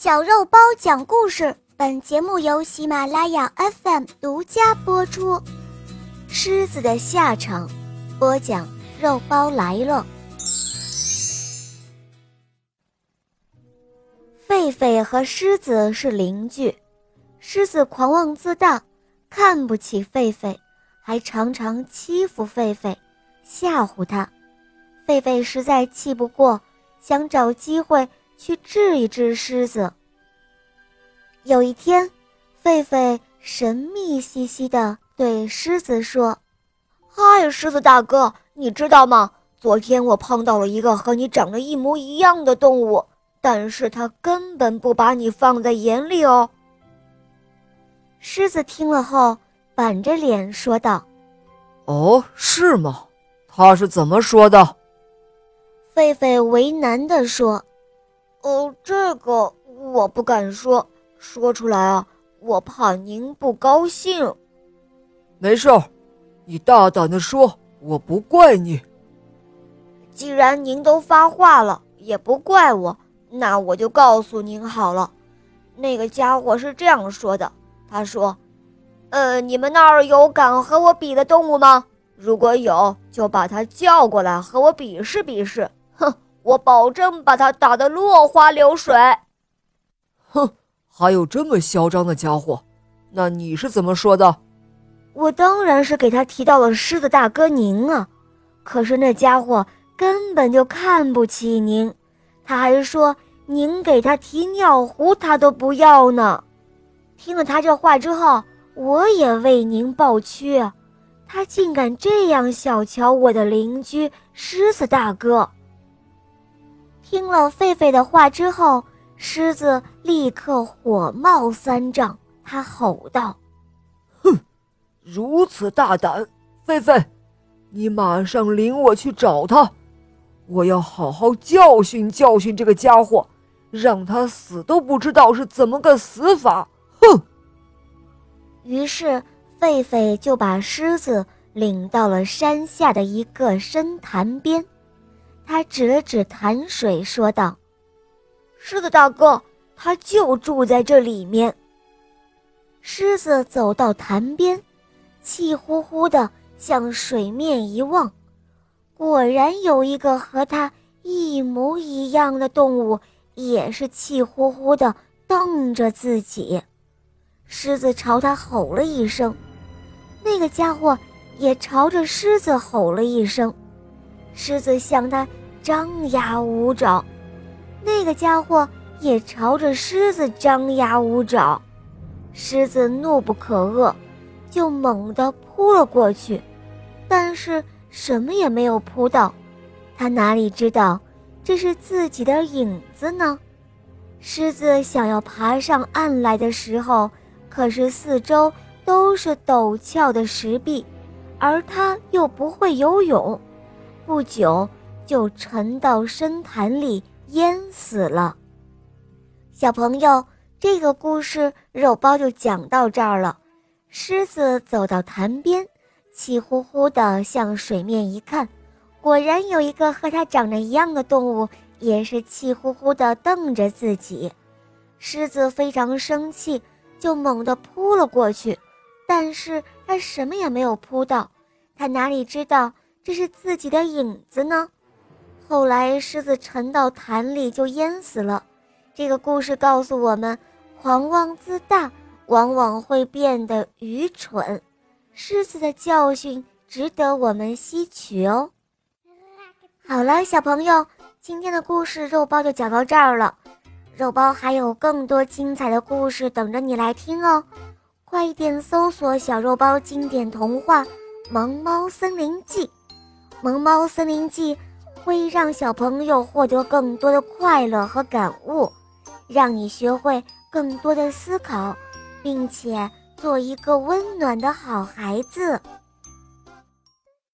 小肉包讲故事，本节目由喜马拉雅 FM 独家播出。狮子的下场，播讲肉包来了。狒狒和狮子是邻居，狮子狂妄自大，看不起狒狒，还常常欺负狒狒，吓唬他。狒狒实在气不过，想找机会。去治一治狮子。有一天，狒狒神秘兮兮地对狮子说：“嗨，狮子大哥，你知道吗？昨天我碰到了一个和你长得一模一样的动物，但是它根本不把你放在眼里哦。”狮子听了后，板着脸说道：“哦，是吗？他是怎么说的？”狒狒为难地说。哦，这个我不敢说，说出来啊，我怕您不高兴。没事儿，你大胆的说，我不怪你。既然您都发话了，也不怪我，那我就告诉您好了。那个家伙是这样说的，他说：“呃，你们那儿有敢和我比的动物吗？如果有，就把他叫过来和我比试比试。”我保证把他打得落花流水。哼，还有这么嚣张的家伙？那你是怎么说的？我当然是给他提到了狮子大哥您啊。可是那家伙根本就看不起您，他还说您给他提尿壶他都不要呢。听了他这话之后，我也为您抱屈。他竟敢这样小瞧我的邻居狮子大哥。听了狒狒的话之后，狮子立刻火冒三丈，他吼道：“哼，如此大胆，狒狒，你马上领我去找他，我要好好教训教训这个家伙，让他死都不知道是怎么个死法！”哼。于是，狒狒就把狮子领到了山下的一个深潭边。他指了指潭水，说道：“狮子大哥，他就住在这里面。”狮子走到潭边，气呼呼地向水面一望，果然有一个和他一模一样的动物，也是气呼呼地瞪着自己。狮子朝他吼了一声，那个家伙也朝着狮子吼了一声。狮子向他张牙舞爪，那个家伙也朝着狮子张牙舞爪。狮子怒不可遏，就猛地扑了过去，但是什么也没有扑到。他哪里知道这是自己的影子呢？狮子想要爬上岸来的时候，可是四周都是陡峭的石壁，而他又不会游泳。不久就沉到深潭里淹死了。小朋友，这个故事肉包就讲到这儿了。狮子走到潭边，气呼呼地向水面一看，果然有一个和它长得一样的动物，也是气呼呼地瞪着自己。狮子非常生气，就猛地扑了过去，但是它什么也没有扑到。它哪里知道？这是自己的影子呢。后来狮子沉到潭里就淹死了。这个故事告诉我们，狂妄自大往往会变得愚蠢。狮子的教训值得我们吸取哦。好了，小朋友，今天的故事肉包就讲到这儿了。肉包还有更多精彩的故事等着你来听哦。快点搜索“小肉包经典童话《萌猫森林记》。《萌猫森林记》会让小朋友获得更多的快乐和感悟，让你学会更多的思考，并且做一个温暖的好孩子。